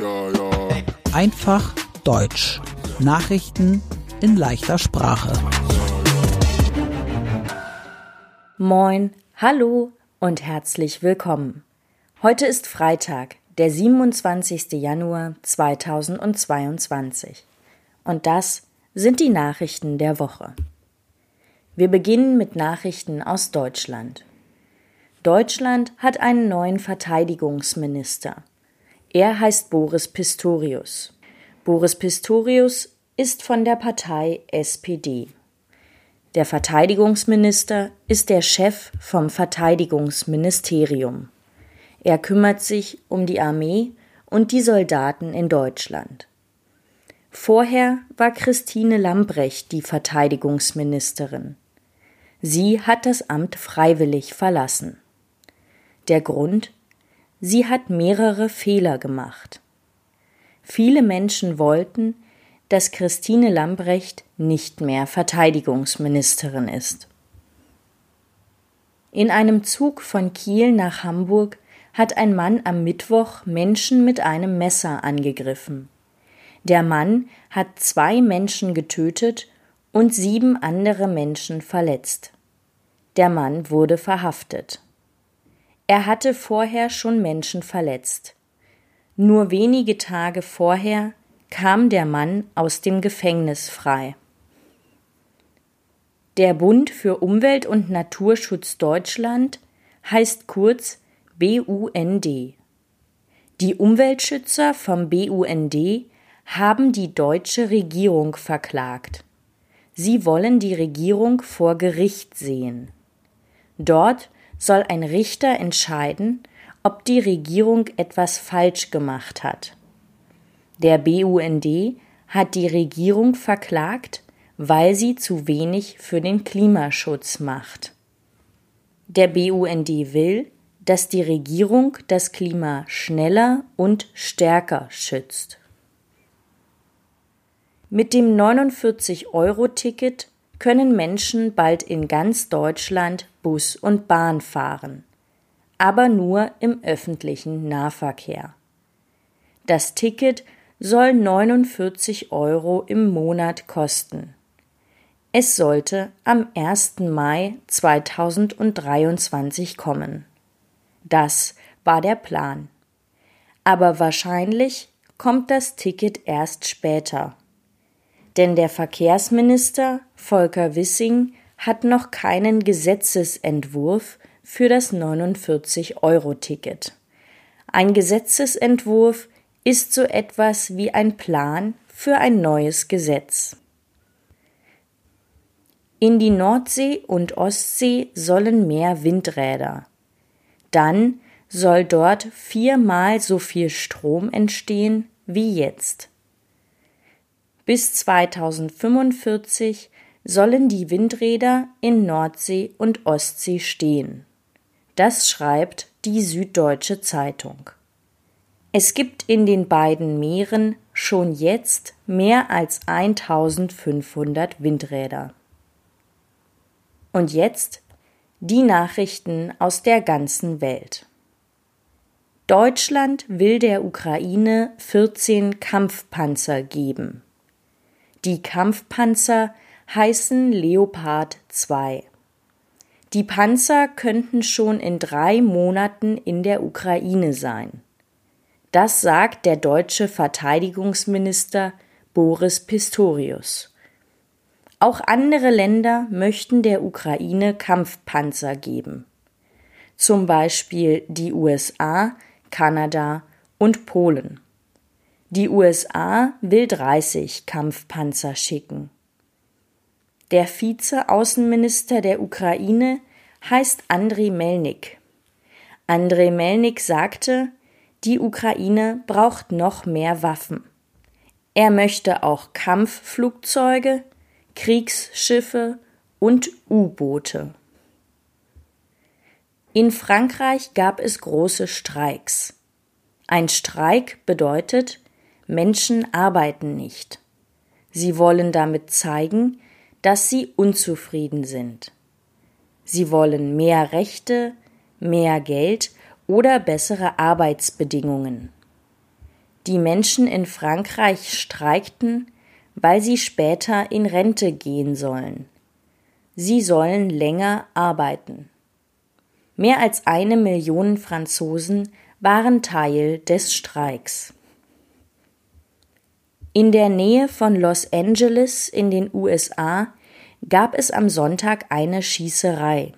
Ja, ja. Einfach Deutsch. Nachrichten in leichter Sprache. Moin, hallo und herzlich willkommen. Heute ist Freitag, der 27. Januar 2022. Und das sind die Nachrichten der Woche. Wir beginnen mit Nachrichten aus Deutschland. Deutschland hat einen neuen Verteidigungsminister. Er heißt Boris Pistorius. Boris Pistorius ist von der Partei SPD. Der Verteidigungsminister ist der Chef vom Verteidigungsministerium. Er kümmert sich um die Armee und die Soldaten in Deutschland. Vorher war Christine Lambrecht die Verteidigungsministerin. Sie hat das Amt freiwillig verlassen. Der Grund? Sie hat mehrere Fehler gemacht. Viele Menschen wollten, dass Christine Lambrecht nicht mehr Verteidigungsministerin ist. In einem Zug von Kiel nach Hamburg hat ein Mann am Mittwoch Menschen mit einem Messer angegriffen. Der Mann hat zwei Menschen getötet und sieben andere Menschen verletzt. Der Mann wurde verhaftet. Er hatte vorher schon Menschen verletzt. Nur wenige Tage vorher kam der Mann aus dem Gefängnis frei. Der Bund für Umwelt und Naturschutz Deutschland heißt kurz BUND. Die Umweltschützer vom BUND haben die deutsche Regierung verklagt. Sie wollen die Regierung vor Gericht sehen. Dort soll ein Richter entscheiden, ob die Regierung etwas falsch gemacht hat. Der BUND hat die Regierung verklagt, weil sie zu wenig für den Klimaschutz macht. Der BUND will, dass die Regierung das Klima schneller und stärker schützt. Mit dem 49-Euro-Ticket können Menschen bald in ganz Deutschland Bus und Bahn fahren, aber nur im öffentlichen Nahverkehr. Das Ticket soll 49 Euro im Monat kosten. Es sollte am 1. Mai 2023 kommen. Das war der Plan. Aber wahrscheinlich kommt das Ticket erst später denn der Verkehrsminister Volker Wissing hat noch keinen Gesetzesentwurf für das 49-Euro-Ticket. Ein Gesetzesentwurf ist so etwas wie ein Plan für ein neues Gesetz. In die Nordsee und Ostsee sollen mehr Windräder. Dann soll dort viermal so viel Strom entstehen wie jetzt. Bis 2045 sollen die Windräder in Nordsee und Ostsee stehen. Das schreibt die Süddeutsche Zeitung. Es gibt in den beiden Meeren schon jetzt mehr als 1500 Windräder. Und jetzt die Nachrichten aus der ganzen Welt. Deutschland will der Ukraine 14 Kampfpanzer geben. Die Kampfpanzer heißen Leopard 2. Die Panzer könnten schon in drei Monaten in der Ukraine sein. Das sagt der deutsche Verteidigungsminister Boris Pistorius. Auch andere Länder möchten der Ukraine Kampfpanzer geben. Zum Beispiel die USA, Kanada und Polen. Die USA will 30 Kampfpanzer schicken. Der Vize-Außenminister der Ukraine heißt Andriy Melnik. Andriy Melnik sagte, die Ukraine braucht noch mehr Waffen. Er möchte auch Kampfflugzeuge, Kriegsschiffe und U-Boote. In Frankreich gab es große Streiks. Ein Streik bedeutet, Menschen arbeiten nicht. Sie wollen damit zeigen, dass sie unzufrieden sind. Sie wollen mehr Rechte, mehr Geld oder bessere Arbeitsbedingungen. Die Menschen in Frankreich streikten, weil sie später in Rente gehen sollen. Sie sollen länger arbeiten. Mehr als eine Million Franzosen waren Teil des Streiks. In der Nähe von Los Angeles in den USA gab es am Sonntag eine Schießerei.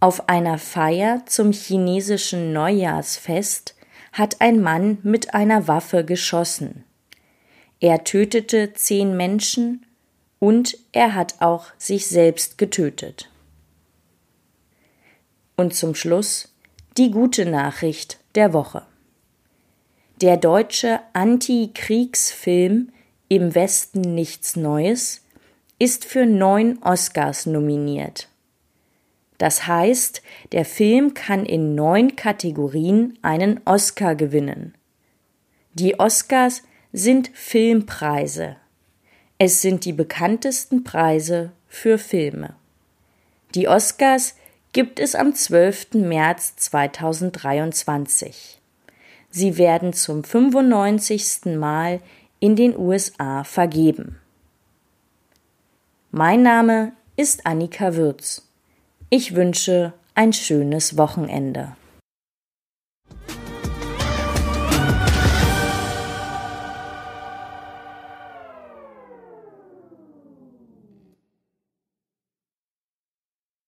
Auf einer Feier zum chinesischen Neujahrsfest hat ein Mann mit einer Waffe geschossen. Er tötete zehn Menschen und er hat auch sich selbst getötet. Und zum Schluss die gute Nachricht der Woche. Der deutsche Anti-Kriegsfilm Im Westen nichts Neues ist für neun Oscars nominiert. Das heißt, der Film kann in neun Kategorien einen Oscar gewinnen. Die Oscars sind Filmpreise. Es sind die bekanntesten Preise für Filme. Die Oscars gibt es am 12. März 2023. Sie werden zum 95. Mal in den USA vergeben. Mein Name ist Annika Würz. Ich wünsche ein schönes Wochenende.